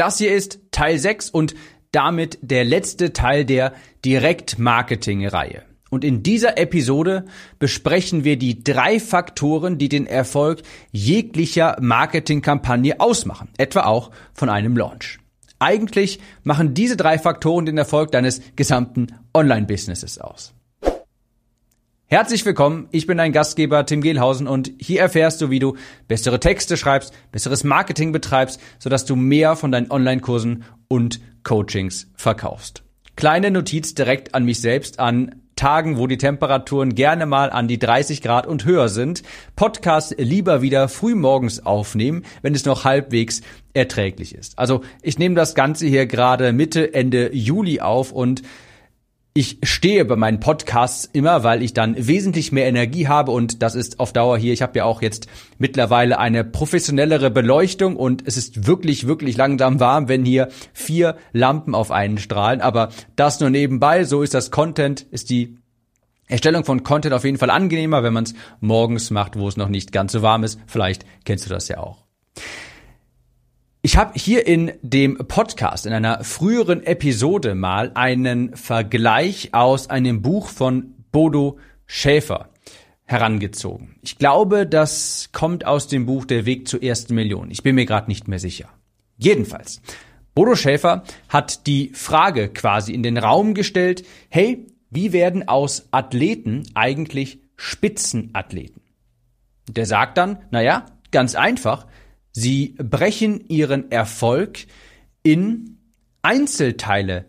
Das hier ist Teil 6 und damit der letzte Teil der Direktmarketing-Reihe. Und in dieser Episode besprechen wir die drei Faktoren, die den Erfolg jeglicher Marketingkampagne ausmachen, etwa auch von einem Launch. Eigentlich machen diese drei Faktoren den Erfolg deines gesamten Online-Businesses aus. Herzlich willkommen, ich bin dein Gastgeber Tim Gehlhausen und hier erfährst du, wie du bessere Texte schreibst, besseres Marketing betreibst, sodass du mehr von deinen Online-Kursen und Coachings verkaufst. Kleine Notiz direkt an mich selbst an Tagen, wo die Temperaturen gerne mal an die 30 Grad und höher sind, Podcast lieber wieder früh morgens aufnehmen, wenn es noch halbwegs erträglich ist. Also ich nehme das Ganze hier gerade Mitte, Ende Juli auf und ich stehe bei meinen Podcasts immer, weil ich dann wesentlich mehr Energie habe und das ist auf Dauer hier. Ich habe ja auch jetzt mittlerweile eine professionellere Beleuchtung und es ist wirklich, wirklich langsam warm, wenn hier vier Lampen auf einen strahlen. Aber das nur nebenbei, so ist das Content, ist die Erstellung von Content auf jeden Fall angenehmer, wenn man es morgens macht, wo es noch nicht ganz so warm ist. Vielleicht kennst du das ja auch. Ich habe hier in dem Podcast, in einer früheren Episode mal einen Vergleich aus einem Buch von Bodo Schäfer herangezogen. Ich glaube, das kommt aus dem Buch Der Weg zur ersten Million. Ich bin mir gerade nicht mehr sicher. Jedenfalls, Bodo Schäfer hat die Frage quasi in den Raum gestellt, hey, wie werden aus Athleten eigentlich Spitzenathleten? Der sagt dann, naja, ganz einfach, Sie brechen ihren Erfolg in Einzelteile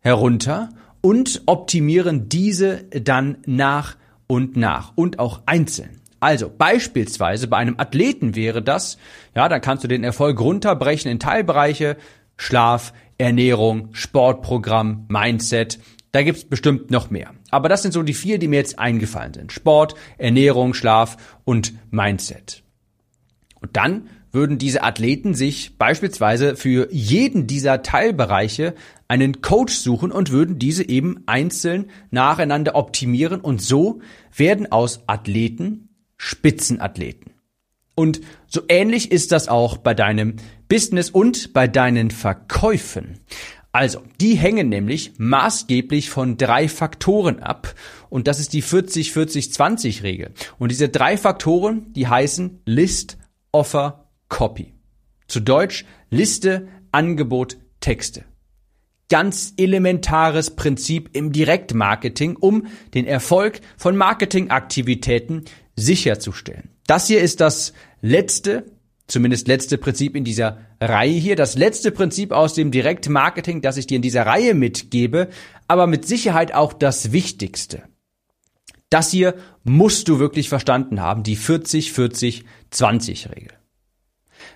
herunter und optimieren diese dann nach und nach und auch einzeln. Also beispielsweise bei einem Athleten wäre das, ja, dann kannst du den Erfolg runterbrechen in Teilbereiche, Schlaf, Ernährung, Sportprogramm, Mindset. Da gibt's bestimmt noch mehr. Aber das sind so die vier, die mir jetzt eingefallen sind. Sport, Ernährung, Schlaf und Mindset. Und dann würden diese Athleten sich beispielsweise für jeden dieser Teilbereiche einen Coach suchen und würden diese eben einzeln nacheinander optimieren und so werden aus Athleten Spitzenathleten. Und so ähnlich ist das auch bei deinem Business und bei deinen Verkäufen. Also, die hängen nämlich maßgeblich von drei Faktoren ab. Und das ist die 40-40-20-Regel. Und diese drei Faktoren, die heißen List, Offer, Copy. Zu Deutsch Liste, Angebot, Texte. Ganz elementares Prinzip im Direktmarketing, um den Erfolg von Marketingaktivitäten sicherzustellen. Das hier ist das letzte, zumindest letzte Prinzip in dieser Reihe hier, das letzte Prinzip aus dem Direktmarketing, das ich dir in dieser Reihe mitgebe, aber mit Sicherheit auch das wichtigste. Das hier musst du wirklich verstanden haben, die 40-40-20-Regel.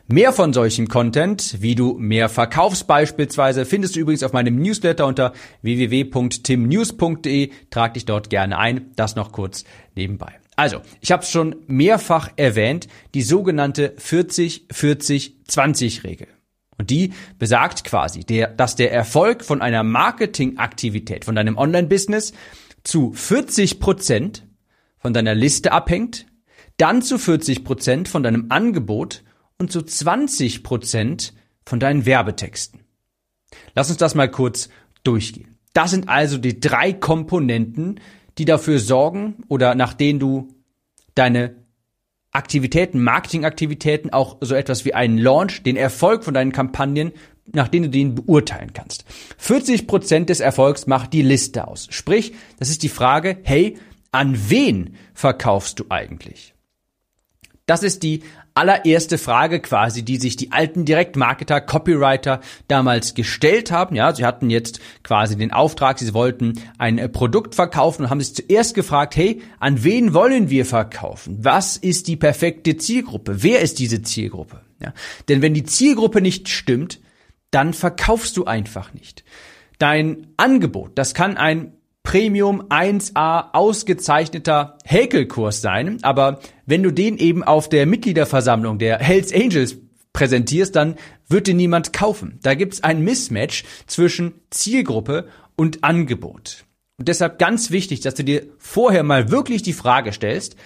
Mehr von solchem Content, wie du mehr verkaufst beispielsweise, findest du übrigens auf meinem Newsletter unter www.timnews.de. Trag dich dort gerne ein. Das noch kurz nebenbei. Also, ich habe es schon mehrfach erwähnt, die sogenannte 40-40-20-Regel. Und die besagt quasi, der, dass der Erfolg von einer Marketingaktivität, von deinem Online-Business zu 40 Prozent von deiner Liste abhängt, dann zu 40 Prozent von deinem Angebot und zu 20 Prozent von deinen Werbetexten. Lass uns das mal kurz durchgehen. Das sind also die drei Komponenten, die dafür sorgen oder nach denen du deine Aktivitäten, Marketingaktivitäten, auch so etwas wie einen Launch, den Erfolg von deinen Kampagnen, nach denen du den beurteilen kannst. 40 Prozent des Erfolgs macht die Liste aus. Sprich, das ist die Frage, hey, an wen verkaufst du eigentlich? Das ist die allererste Frage quasi, die sich die alten Direktmarketer, Copywriter damals gestellt haben. Ja, sie hatten jetzt quasi den Auftrag, sie wollten ein äh, Produkt verkaufen und haben sich zuerst gefragt, hey, an wen wollen wir verkaufen? Was ist die perfekte Zielgruppe? Wer ist diese Zielgruppe? Ja, denn wenn die Zielgruppe nicht stimmt, dann verkaufst du einfach nicht. Dein Angebot, das kann ein Premium 1A ausgezeichneter Häkelkurs sein, aber wenn du den eben auf der Mitgliederversammlung der Hells Angels präsentierst, dann wird dir niemand kaufen. Da gibt's ein Mismatch zwischen Zielgruppe und Angebot. Und deshalb ganz wichtig, dass du dir vorher mal wirklich die Frage stellst,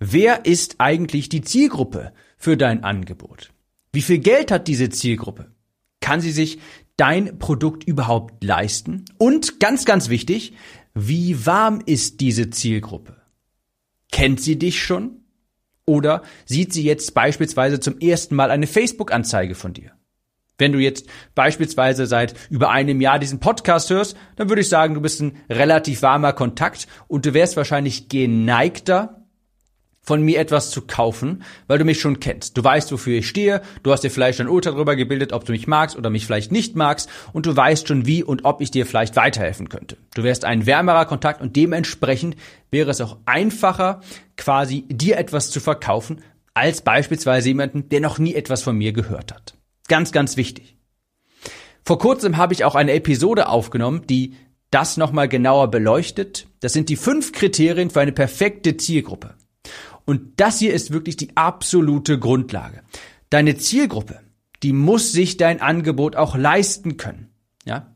wer ist eigentlich die Zielgruppe für dein Angebot? Wie viel Geld hat diese Zielgruppe? Kann sie sich dein Produkt überhaupt leisten? Und ganz, ganz wichtig, wie warm ist diese Zielgruppe? Kennt sie dich schon? Oder sieht sie jetzt beispielsweise zum ersten Mal eine Facebook-Anzeige von dir? Wenn du jetzt beispielsweise seit über einem Jahr diesen Podcast hörst, dann würde ich sagen, du bist ein relativ warmer Kontakt und du wärst wahrscheinlich geneigter, von mir etwas zu kaufen, weil du mich schon kennst. Du weißt, wofür ich stehe, du hast dir vielleicht ein Urteil darüber gebildet, ob du mich magst oder mich vielleicht nicht magst und du weißt schon wie und ob ich dir vielleicht weiterhelfen könnte. Du wärst ein wärmerer Kontakt und dementsprechend wäre es auch einfacher, quasi dir etwas zu verkaufen, als beispielsweise jemanden, der noch nie etwas von mir gehört hat. Ganz, ganz wichtig. Vor kurzem habe ich auch eine Episode aufgenommen, die das nochmal genauer beleuchtet. Das sind die fünf Kriterien für eine perfekte Zielgruppe. Und das hier ist wirklich die absolute Grundlage. Deine Zielgruppe, die muss sich dein Angebot auch leisten können. Ja?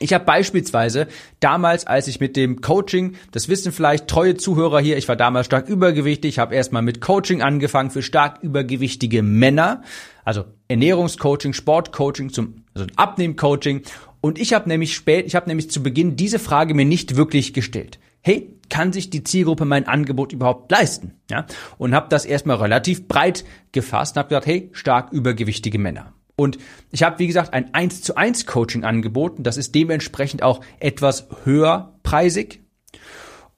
Ich habe beispielsweise damals, als ich mit dem Coaching, das wissen vielleicht treue Zuhörer hier, ich war damals stark übergewichtig, ich habe erstmal mit Coaching angefangen für stark übergewichtige Männer, also Ernährungscoaching, Sportcoaching, zum also Abnehmcoaching und ich habe nämlich spät, ich habe nämlich zu Beginn diese Frage mir nicht wirklich gestellt hey, kann sich die Zielgruppe mein Angebot überhaupt leisten? Ja, und habe das erstmal relativ breit gefasst und habe gesagt, hey, stark übergewichtige Männer. Und ich habe, wie gesagt, ein 1 zu 1 Coaching angeboten. Das ist dementsprechend auch etwas höherpreisig.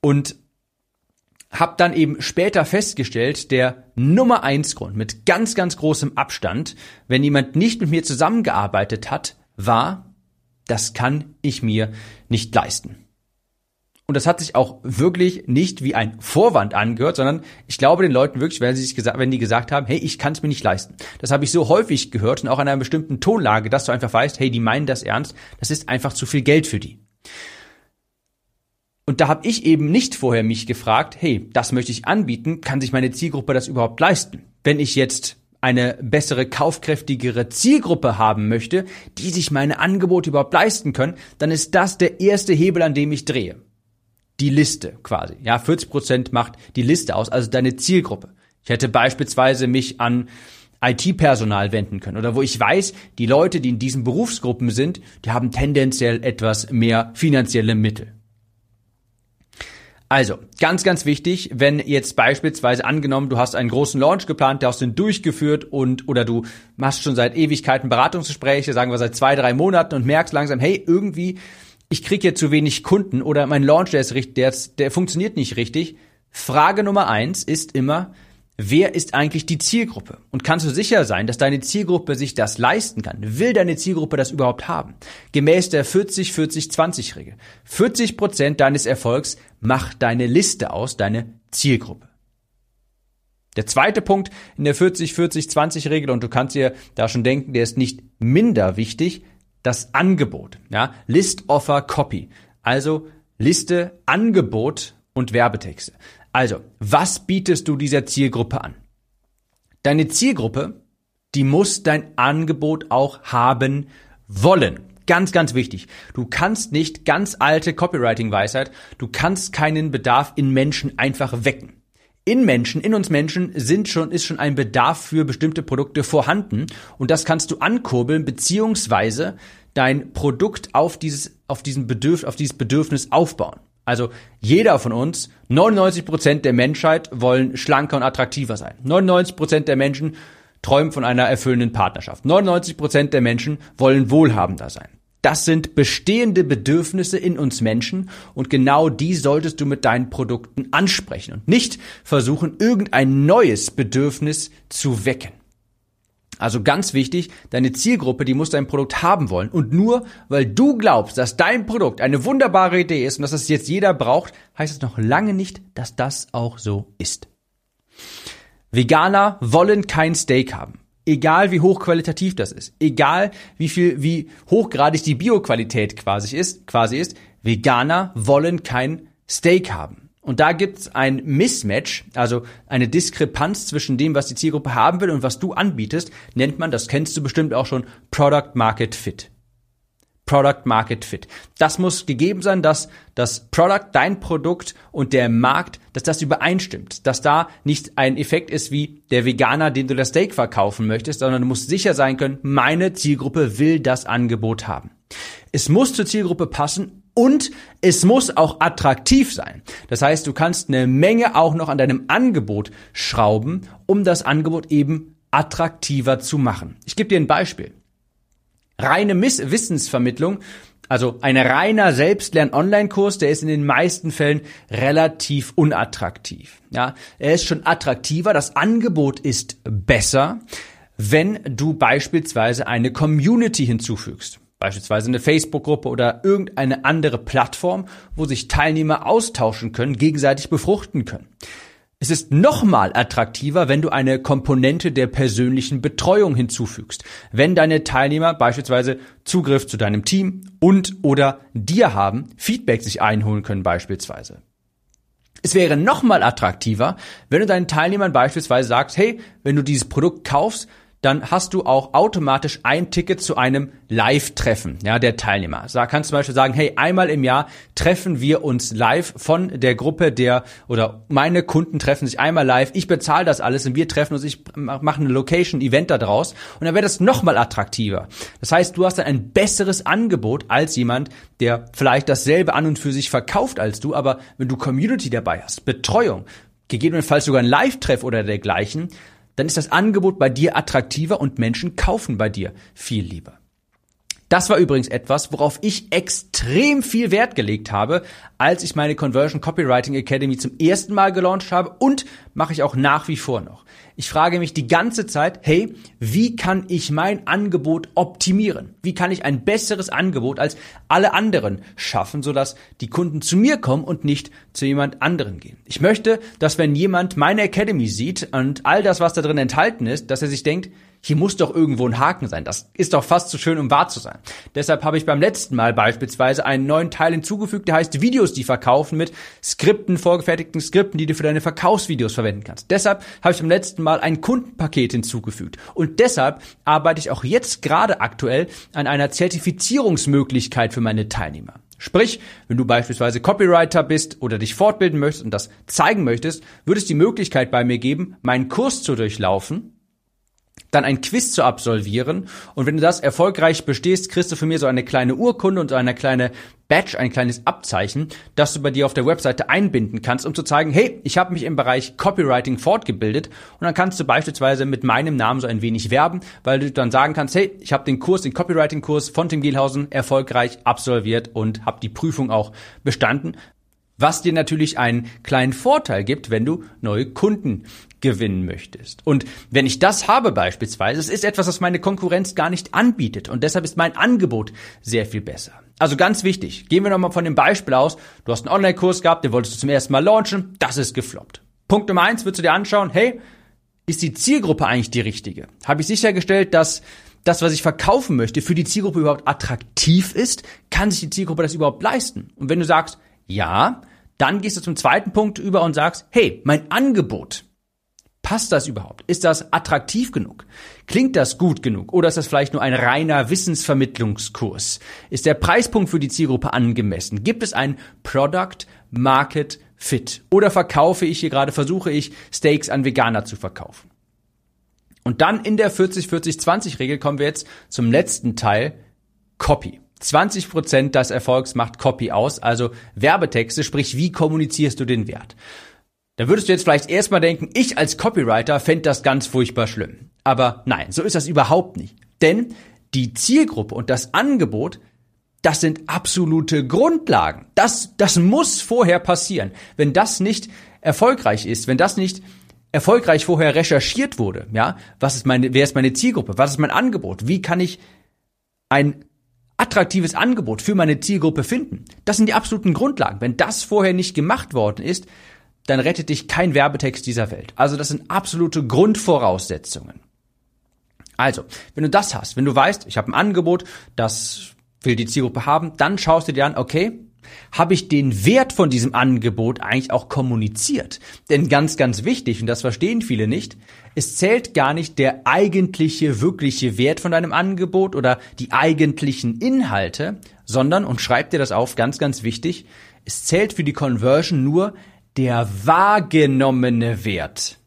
Und habe dann eben später festgestellt, der Nummer 1 Grund mit ganz, ganz großem Abstand, wenn jemand nicht mit mir zusammengearbeitet hat, war, das kann ich mir nicht leisten. Und das hat sich auch wirklich nicht wie ein Vorwand angehört, sondern ich glaube den Leuten wirklich, wenn sie sich gesagt, wenn die gesagt haben, hey, ich kann es mir nicht leisten. Das habe ich so häufig gehört und auch in einer bestimmten Tonlage, dass du einfach weißt, hey, die meinen das ernst, das ist einfach zu viel Geld für die. Und da habe ich eben nicht vorher mich gefragt, hey, das möchte ich anbieten, kann sich meine Zielgruppe das überhaupt leisten? Wenn ich jetzt eine bessere, kaufkräftigere Zielgruppe haben möchte, die sich meine Angebote überhaupt leisten können, dann ist das der erste Hebel, an dem ich drehe die Liste quasi. Ja, 40 Prozent macht die Liste aus, also deine Zielgruppe. Ich hätte beispielsweise mich an IT-Personal wenden können oder wo ich weiß, die Leute, die in diesen Berufsgruppen sind, die haben tendenziell etwas mehr finanzielle Mittel. Also, ganz, ganz wichtig, wenn jetzt beispielsweise angenommen, du hast einen großen Launch geplant, der hast du durchgeführt und oder du machst schon seit Ewigkeiten Beratungsgespräche, sagen wir seit zwei, drei Monaten und merkst langsam, hey, irgendwie ich kriege jetzt zu wenig Kunden oder mein Launch, der ist richtig, der, der funktioniert nicht richtig. Frage Nummer eins ist immer, wer ist eigentlich die Zielgruppe? Und kannst du sicher sein, dass deine Zielgruppe sich das leisten kann? Will deine Zielgruppe das überhaupt haben? Gemäß der 40-40-20-Regel. 40 Prozent deines Erfolgs macht deine Liste aus, deine Zielgruppe. Der zweite Punkt in der 40-40-20-Regel, und du kannst dir da schon denken, der ist nicht minder wichtig, das Angebot, ja, List Offer Copy. Also Liste Angebot und Werbetexte. Also, was bietest du dieser Zielgruppe an? Deine Zielgruppe, die muss dein Angebot auch haben wollen. Ganz, ganz wichtig. Du kannst nicht ganz alte Copywriting-Weisheit, du kannst keinen Bedarf in Menschen einfach wecken in Menschen, in uns Menschen sind schon, ist schon ein Bedarf für bestimmte Produkte vorhanden und das kannst du ankurbeln beziehungsweise dein Produkt auf dieses, auf diesen Bedürf, auf dieses Bedürfnis aufbauen. Also jeder von uns, 99 Prozent der Menschheit wollen schlanker und attraktiver sein. 99 Prozent der Menschen träumen von einer erfüllenden Partnerschaft. 99 Prozent der Menschen wollen wohlhabender sein. Das sind bestehende Bedürfnisse in uns Menschen und genau die solltest du mit deinen Produkten ansprechen und nicht versuchen, irgendein neues Bedürfnis zu wecken. Also ganz wichtig, deine Zielgruppe, die muss dein Produkt haben wollen. Und nur weil du glaubst, dass dein Produkt eine wunderbare Idee ist und dass das jetzt jeder braucht, heißt es noch lange nicht, dass das auch so ist. Veganer wollen kein Steak haben. Egal wie hochqualitativ das ist, egal wie viel, wie hochgradig die Bioqualität quasi ist, quasi ist, Veganer wollen kein Steak haben. Und da gibt's ein Mismatch, also eine Diskrepanz zwischen dem, was die Zielgruppe haben will und was du anbietest, nennt man, das kennst du bestimmt auch schon, Product Market Fit. Product Market Fit. Das muss gegeben sein, dass das Product, dein Produkt und der Markt, dass das übereinstimmt, dass da nicht ein Effekt ist wie der Veganer, den du das Steak verkaufen möchtest, sondern du musst sicher sein können, meine Zielgruppe will das Angebot haben. Es muss zur Zielgruppe passen und es muss auch attraktiv sein. Das heißt, du kannst eine Menge auch noch an deinem Angebot schrauben, um das Angebot eben attraktiver zu machen. Ich gebe dir ein Beispiel. Reine Miss Wissensvermittlung, also ein reiner Selbstlern-Online-Kurs, der ist in den meisten Fällen relativ unattraktiv. Ja, er ist schon attraktiver, das Angebot ist besser, wenn du beispielsweise eine Community hinzufügst. Beispielsweise eine Facebook-Gruppe oder irgendeine andere Plattform, wo sich Teilnehmer austauschen können, gegenseitig befruchten können. Es ist nochmal attraktiver, wenn du eine Komponente der persönlichen Betreuung hinzufügst. Wenn deine Teilnehmer beispielsweise Zugriff zu deinem Team und oder dir haben, Feedback sich einholen können beispielsweise. Es wäre nochmal attraktiver, wenn du deinen Teilnehmern beispielsweise sagst, hey, wenn du dieses Produkt kaufst, dann hast du auch automatisch ein Ticket zu einem Live-Treffen, ja, der Teilnehmer. Da kannst du zum Beispiel sagen, hey, einmal im Jahr treffen wir uns live von der Gruppe der, oder meine Kunden treffen sich einmal live, ich bezahle das alles und wir treffen uns, ich mache eine Location-Event daraus und dann wäre das nochmal attraktiver. Das heißt, du hast dann ein besseres Angebot als jemand, der vielleicht dasselbe an und für sich verkauft als du, aber wenn du Community dabei hast, Betreuung, gegebenenfalls sogar ein Live-Treff oder dergleichen, dann ist das Angebot bei dir attraktiver und Menschen kaufen bei dir viel lieber. Das war übrigens etwas, worauf ich extrem viel Wert gelegt habe, als ich meine Conversion Copywriting Academy zum ersten Mal gelauncht habe und mache ich auch nach wie vor noch. Ich frage mich die ganze Zeit, hey, wie kann ich mein Angebot optimieren? Wie kann ich ein besseres Angebot als alle anderen schaffen, sodass die Kunden zu mir kommen und nicht zu jemand anderen gehen? Ich möchte, dass wenn jemand meine Academy sieht und all das, was da drin enthalten ist, dass er sich denkt, hier muss doch irgendwo ein Haken sein. Das ist doch fast zu schön, um wahr zu sein. Deshalb habe ich beim letzten Mal beispielsweise einen neuen Teil hinzugefügt, der heißt Videos, die verkaufen mit Skripten, vorgefertigten Skripten, die du für deine Verkaufsvideos verwenden kannst. Deshalb habe ich beim letzten Mal ein Kundenpaket hinzugefügt. Und deshalb arbeite ich auch jetzt gerade aktuell an einer Zertifizierungsmöglichkeit für meine Teilnehmer. Sprich, wenn du beispielsweise Copywriter bist oder dich fortbilden möchtest und das zeigen möchtest, würde es die Möglichkeit bei mir geben, meinen Kurs zu durchlaufen dann ein Quiz zu absolvieren. Und wenn du das erfolgreich bestehst, kriegst du von mir so eine kleine Urkunde und so eine kleine Badge, ein kleines Abzeichen, das du bei dir auf der Webseite einbinden kannst, um zu zeigen, hey, ich habe mich im Bereich Copywriting fortgebildet. Und dann kannst du beispielsweise mit meinem Namen so ein wenig werben, weil du dann sagen kannst, hey, ich habe den Kurs, den Copywriting-Kurs von Tim Gielhausen erfolgreich absolviert und habe die Prüfung auch bestanden was dir natürlich einen kleinen Vorteil gibt, wenn du neue Kunden gewinnen möchtest. Und wenn ich das habe beispielsweise, es ist etwas, was meine Konkurrenz gar nicht anbietet und deshalb ist mein Angebot sehr viel besser. Also ganz wichtig, gehen wir nochmal von dem Beispiel aus, du hast einen Online-Kurs gehabt, den wolltest du zum ersten Mal launchen, das ist gefloppt. Punkt Nummer eins, würdest du dir anschauen, hey, ist die Zielgruppe eigentlich die richtige? Habe ich sichergestellt, dass das, was ich verkaufen möchte, für die Zielgruppe überhaupt attraktiv ist? Kann sich die Zielgruppe das überhaupt leisten? Und wenn du sagst, ja, dann gehst du zum zweiten Punkt über und sagst, hey, mein Angebot, passt das überhaupt? Ist das attraktiv genug? Klingt das gut genug? Oder ist das vielleicht nur ein reiner Wissensvermittlungskurs? Ist der Preispunkt für die Zielgruppe angemessen? Gibt es ein Product Market Fit? Oder verkaufe ich hier gerade, versuche ich Steaks an Veganer zu verkaufen? Und dann in der 40-40-20-Regel kommen wir jetzt zum letzten Teil, Copy. 20% des Erfolgs macht Copy aus, also Werbetexte, sprich, wie kommunizierst du den Wert? Da würdest du jetzt vielleicht erstmal denken, ich als Copywriter fände das ganz furchtbar schlimm. Aber nein, so ist das überhaupt nicht. Denn die Zielgruppe und das Angebot, das sind absolute Grundlagen. Das, das muss vorher passieren. Wenn das nicht erfolgreich ist, wenn das nicht erfolgreich vorher recherchiert wurde, ja, was ist meine, wer ist meine Zielgruppe, was ist mein Angebot, wie kann ich ein attraktives Angebot für meine Zielgruppe finden. Das sind die absoluten Grundlagen. Wenn das vorher nicht gemacht worden ist, dann rettet dich kein Werbetext dieser Welt. Also das sind absolute Grundvoraussetzungen. Also, wenn du das hast, wenn du weißt, ich habe ein Angebot, das will die Zielgruppe haben, dann schaust du dir an, okay, Habe ich den Wert von diesem Angebot eigentlich auch kommuniziert? Denn ganz, ganz wichtig, und das verstehen viele nicht, es zählt gar nicht der eigentliche, wirkliche Wert von deinem Angebot oder die eigentlichen Inhalte, sondern, und schreib dir das auf, ganz, ganz wichtig, es zählt für die Conversion nur der wahrgenommene Wert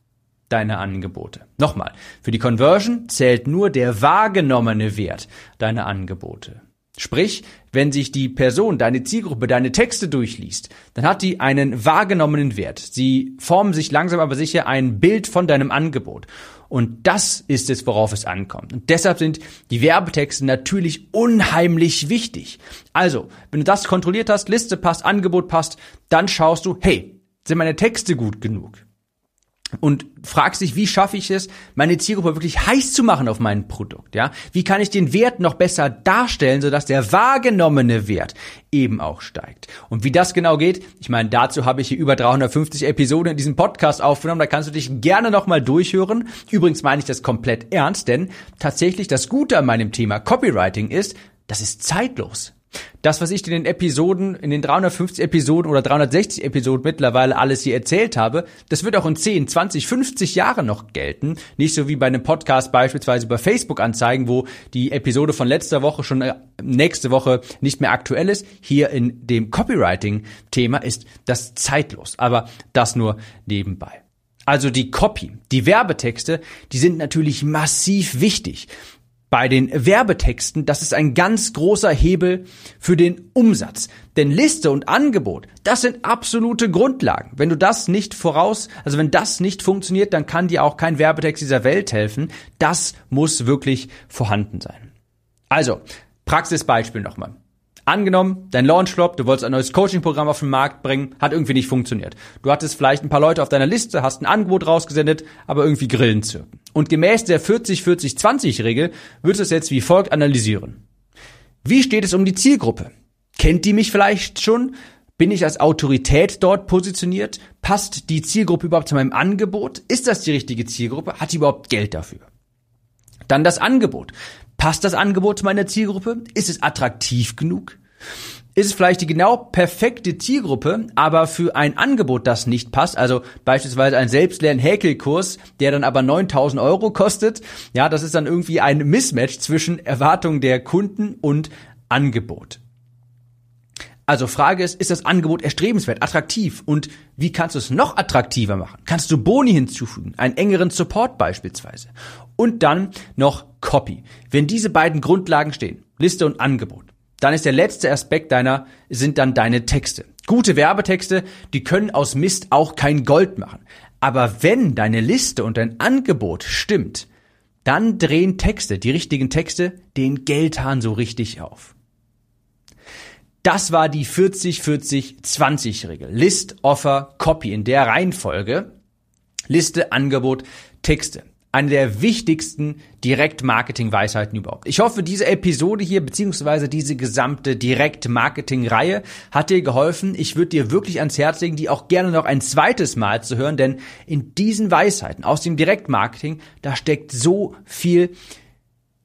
deiner Angebote. Nochmal, für die Conversion zählt nur der wahrgenommene Wert deiner Angebote. Sprich, wenn sich die Person, deine Zielgruppe, deine Texte durchliest, dann hat die einen wahrgenommenen Wert. Sie formen sich langsam aber sicher ein Bild von deinem Angebot. Und das ist es, worauf es ankommt. Und deshalb sind die Werbetexte natürlich unheimlich wichtig. Also, wenn du das kontrolliert hast, Liste passt, Angebot passt, dann schaust du, hey, sind meine Texte gut genug? Und fragst dich, wie schaffe ich es, meine Zielgruppe wirklich heiß zu machen auf mein Produkt, ja? Wie kann ich den Wert noch besser darstellen, sodass der wahrgenommene Wert eben auch steigt? Und wie das genau geht, ich meine, dazu habe ich hier über 350 Episoden in diesem Podcast aufgenommen, da kannst du dich gerne nochmal durchhören. Übrigens meine ich das komplett ernst, denn tatsächlich das Gute an meinem Thema Copywriting ist, das ist zeitlos. Das, was ich in den Episoden, in den 350 Episoden oder 360 Episoden mittlerweile alles hier erzählt habe, das wird auch in 10, 20, 50 Jahren noch gelten. Nicht so wie bei einem Podcast beispielsweise über Facebook anzeigen, wo die Episode von letzter Woche schon äh, nächste Woche nicht mehr aktuell ist. Hier in dem Copywriting-Thema ist das zeitlos. Aber das nur nebenbei. Also die Copy, die Werbetexte, die sind natürlich massiv wichtig bei den Werbetexten, das ist ein ganz großer Hebel für den Umsatz. Denn Liste und Angebot, das sind absolute Grundlagen. Wenn du das nicht voraus, also wenn das nicht funktioniert, dann kann dir auch kein Werbetext dieser Welt helfen. Das muss wirklich vorhanden sein. Also, Praxisbeispiel nochmal. Angenommen, dein Launchflop, du wolltest ein neues Coaching-Programm auf den Markt bringen, hat irgendwie nicht funktioniert. Du hattest vielleicht ein paar Leute auf deiner Liste, hast ein Angebot rausgesendet, aber irgendwie Grillen zirpen. Und gemäß der 40-40-20-Regel würdest du es jetzt wie folgt analysieren. Wie steht es um die Zielgruppe? Kennt die mich vielleicht schon? Bin ich als Autorität dort positioniert? Passt die Zielgruppe überhaupt zu meinem Angebot? Ist das die richtige Zielgruppe? Hat die überhaupt Geld dafür? Dann das Angebot. Passt das Angebot zu meiner Zielgruppe? Ist es attraktiv genug? Ist es vielleicht die genau perfekte Zielgruppe, aber für ein Angebot, das nicht passt, also beispielsweise ein Selbstlern-Häkelkurs, der dann aber 9000 Euro kostet, ja, das ist dann irgendwie ein Mismatch zwischen Erwartungen der Kunden und Angebot. Also Frage ist, ist das Angebot erstrebenswert, attraktiv und wie kannst du es noch attraktiver machen? Kannst du Boni hinzufügen, einen engeren Support beispielsweise? Und dann noch Copy. Wenn diese beiden Grundlagen stehen, Liste und Angebot, dann ist der letzte Aspekt deiner, sind dann deine Texte. Gute Werbetexte, die können aus Mist auch kein Gold machen. Aber wenn deine Liste und dein Angebot stimmt, dann drehen Texte, die richtigen Texte, den Geldhahn so richtig auf. Das war die 40-40-20-Regel. List, Offer, Copy in der Reihenfolge. Liste, Angebot, Texte eine der wichtigsten Direktmarketing-Weisheiten überhaupt. Ich hoffe, diese Episode hier, beziehungsweise diese gesamte Direktmarketing-Reihe hat dir geholfen. Ich würde dir wirklich ans Herz legen, die auch gerne noch ein zweites Mal zu hören, denn in diesen Weisheiten aus dem Direktmarketing, da steckt so viel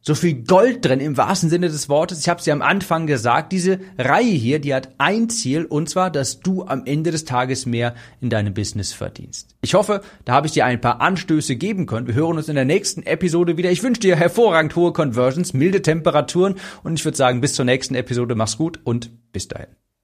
so viel Gold drin im wahrsten Sinne des Wortes. Ich habe es ja am Anfang gesagt, diese Reihe hier, die hat ein Ziel und zwar, dass du am Ende des Tages mehr in deinem Business verdienst. Ich hoffe, da habe ich dir ein paar Anstöße geben können. Wir hören uns in der nächsten Episode wieder. Ich wünsche dir hervorragend hohe Conversions, milde Temperaturen und ich würde sagen, bis zur nächsten Episode. Mach's gut und bis dahin.